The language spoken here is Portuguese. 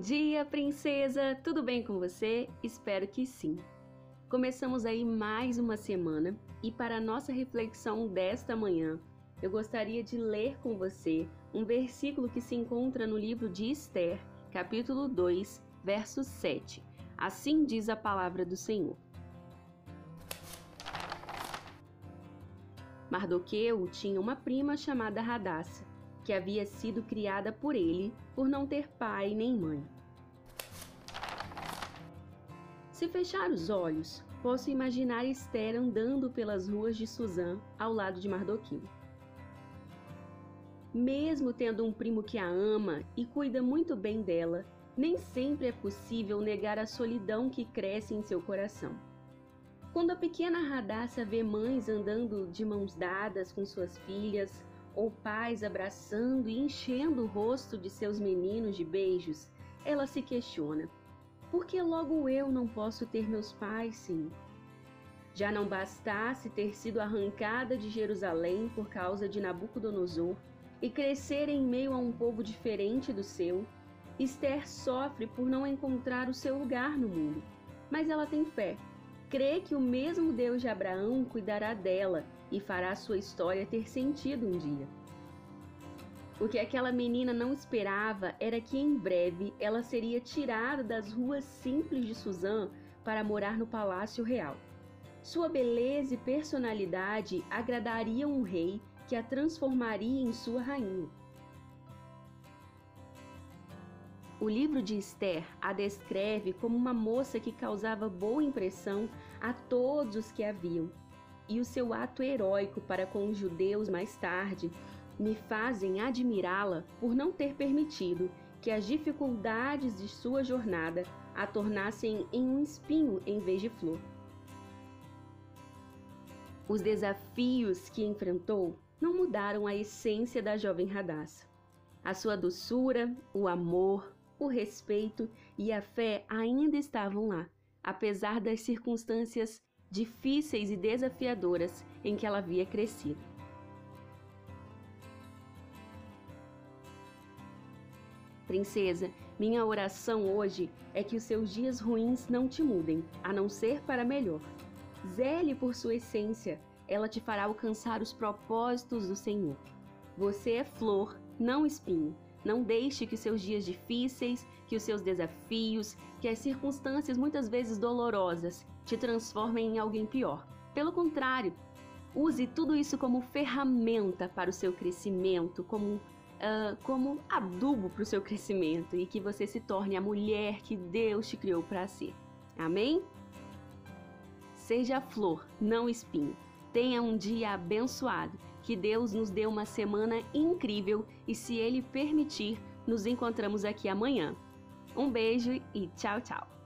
dia, princesa! Tudo bem com você? Espero que sim. Começamos aí mais uma semana e para a nossa reflexão desta manhã, eu gostaria de ler com você um versículo que se encontra no livro de Esther, capítulo 2, verso 7. Assim diz a palavra do Senhor. Mardoqueu tinha uma prima chamada Radassa que havia sido criada por ele por não ter pai nem mãe. Se fechar os olhos, posso imaginar Esther andando pelas ruas de Suzã ao lado de Mardoquim. Mesmo tendo um primo que a ama e cuida muito bem dela, nem sempre é possível negar a solidão que cresce em seu coração. Quando a pequena Radassa vê mães andando de mãos dadas com suas filhas, ou pais abraçando e enchendo o rosto de seus meninos de beijos, ela se questiona: por que logo eu não posso ter meus pais, sim? Já não bastasse ter sido arrancada de Jerusalém por causa de Nabucodonosor e crescer em meio a um povo diferente do seu, Esther sofre por não encontrar o seu lugar no mundo. Mas ela tem fé, crê que o mesmo Deus de Abraão cuidará dela e fará sua história ter sentido um dia. O que aquela menina não esperava era que em breve ela seria tirada das ruas simples de Suzã para morar no palácio real. Sua beleza e personalidade agradariam um rei que a transformaria em sua rainha. O livro de Esther a descreve como uma moça que causava boa impressão a todos os que a viam e o seu ato heróico para com os judeus mais tarde me fazem admirá-la por não ter permitido que as dificuldades de sua jornada a tornassem em um espinho em vez de flor. Os desafios que enfrentou não mudaram a essência da jovem Radassa. A sua doçura, o amor, o respeito e a fé ainda estavam lá, apesar das circunstâncias difíceis e desafiadoras em que ela havia crescido. Princesa, minha oração hoje é que os seus dias ruins não te mudem, a não ser para melhor. Zele por sua essência, ela te fará alcançar os propósitos do Senhor. Você é flor, não espinho. Não deixe que seus dias difíceis, que os seus desafios, que as circunstâncias muitas vezes dolorosas te transformem em alguém pior. Pelo contrário, use tudo isso como ferramenta para o seu crescimento, como, uh, como adubo para o seu crescimento e que você se torne a mulher que Deus te criou para ser. Amém? Seja flor, não espinho. Tenha um dia abençoado. Que Deus nos dê uma semana incrível e, se Ele permitir, nos encontramos aqui amanhã. Um beijo e tchau, tchau!